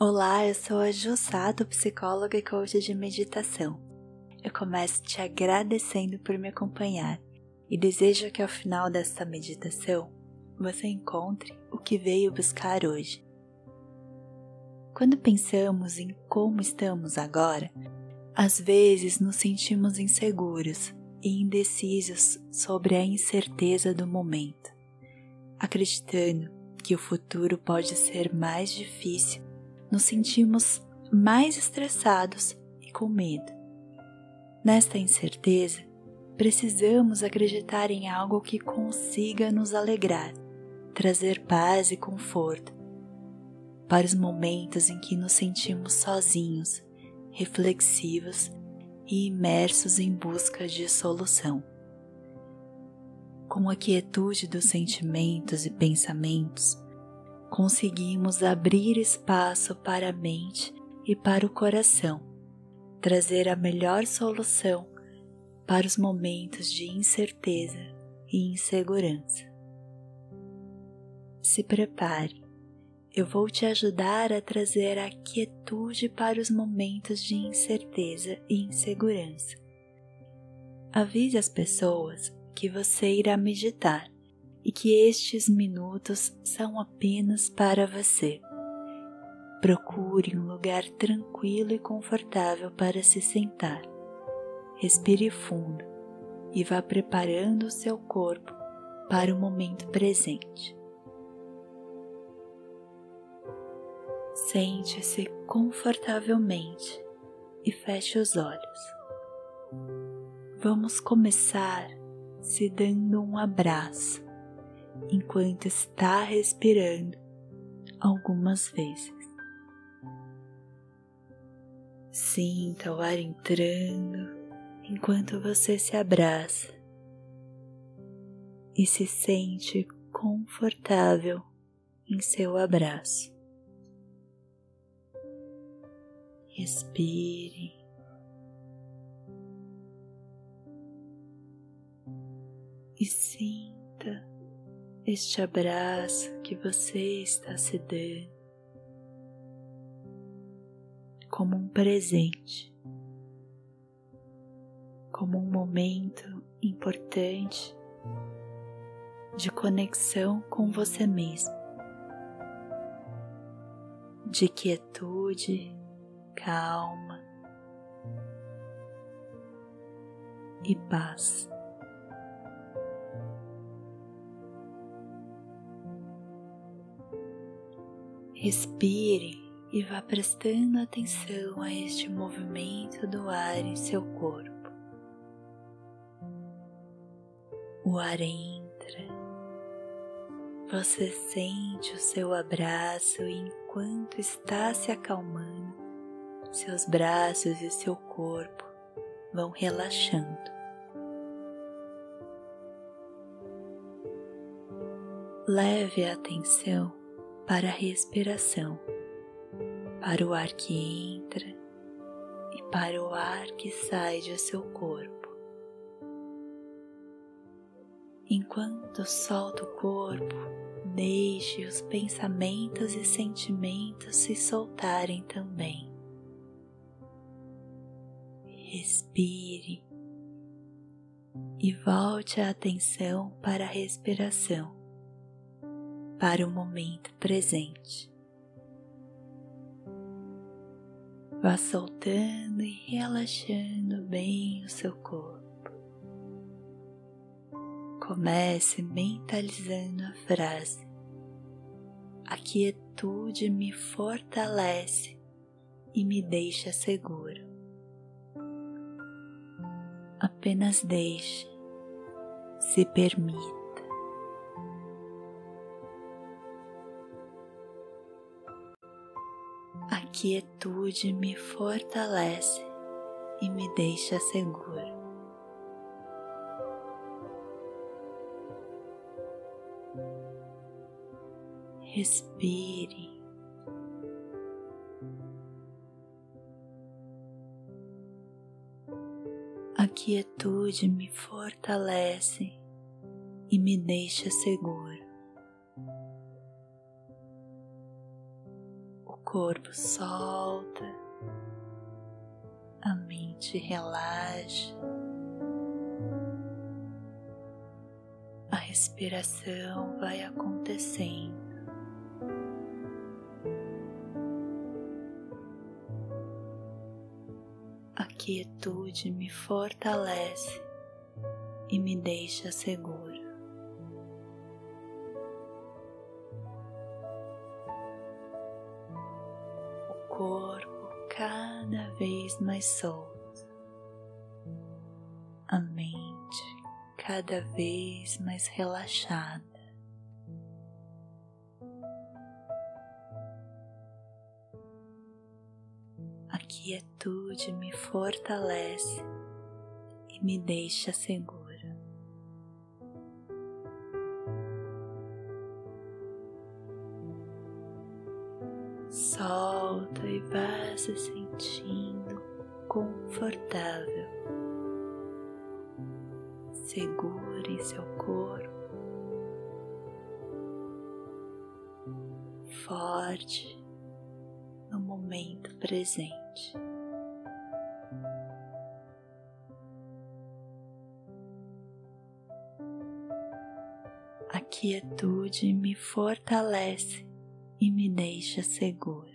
Olá, eu sou a Jussato, psicóloga e coach de meditação. Eu começo te agradecendo por me acompanhar e desejo que ao final desta meditação você encontre o que veio buscar hoje. Quando pensamos em como estamos agora, às vezes nos sentimos inseguros e indecisos sobre a incerteza do momento, acreditando que o futuro pode ser mais difícil nos sentimos mais estressados e com medo. Nesta incerteza, precisamos acreditar em algo que consiga nos alegrar, trazer paz e conforto. Para os momentos em que nos sentimos sozinhos, reflexivos e imersos em busca de solução. Com a quietude dos sentimentos e pensamentos, conseguimos abrir espaço para a mente e para o coração, trazer a melhor solução para os momentos de incerteza e insegurança. Se prepare, eu vou te ajudar a trazer a quietude para os momentos de incerteza e insegurança. Avise as pessoas que você irá meditar e que estes minutos são apenas para você. Procure um lugar tranquilo e confortável para se sentar. Respire fundo e vá preparando o seu corpo para o momento presente. Sente-se confortavelmente e feche os olhos. Vamos começar se dando um abraço enquanto está respirando algumas vezes. Sinta o ar entrando enquanto você se abraça e se sente confortável em seu abraço. Respire. E sinta este abraço que você está se dando como um presente, como um momento importante de conexão com você mesmo, de quietude, calma e paz. Respire e vá prestando atenção a este movimento do ar em seu corpo. O ar entra, você sente o seu abraço e enquanto está se acalmando, seus braços e seu corpo vão relaxando. Leve a atenção para a respiração, para o ar que entra e para o ar que sai de seu corpo. Enquanto solta o corpo, deixe os pensamentos e sentimentos se soltarem também. Respire e volte a atenção para a respiração para o momento presente. Vá soltando e relaxando bem o seu corpo. Comece mentalizando a frase: A quietude me fortalece e me deixa seguro. Apenas deixe, se permita. Quietude me fortalece e me deixa seguro. Respire. A quietude me fortalece e me deixa seguro. Corpo solta, a mente relaxa, a respiração vai acontecendo. A quietude me fortalece e me deixa seguro. Vez mais solto, a mente cada vez mais relaxada. A quietude me fortalece e me deixa seguro. solta e vá se sentindo confortável. Segure seu corpo, forte no momento presente. A quietude me fortalece e me deixa seguro.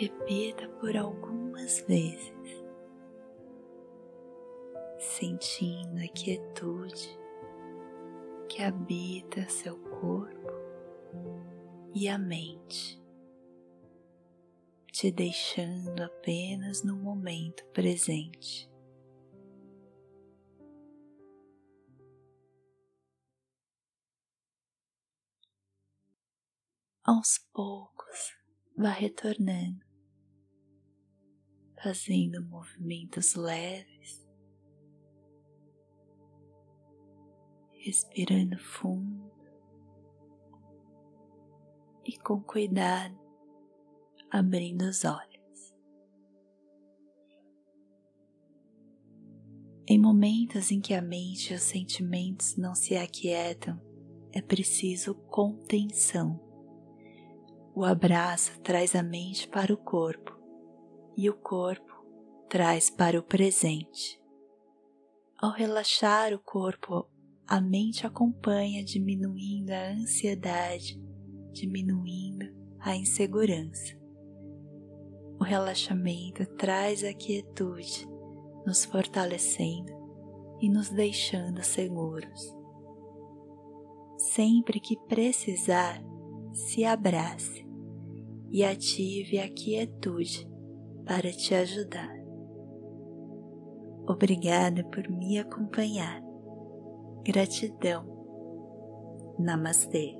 Repita por algumas vezes, sentindo a quietude que habita seu corpo e a mente, te deixando apenas no momento presente. aos poucos vá retornando, fazendo movimentos leves, respirando fundo e com cuidado abrindo os olhos. Em momentos em que a mente e os sentimentos não se aquietam, é preciso contenção o abraço traz a mente para o corpo e o corpo traz para o presente. Ao relaxar o corpo, a mente acompanha diminuindo a ansiedade, diminuindo a insegurança. O relaxamento traz a quietude, nos fortalecendo e nos deixando seguros. Sempre que precisar, se abrace e ative a quietude para te ajudar. Obrigada por me acompanhar. Gratidão. Namastê.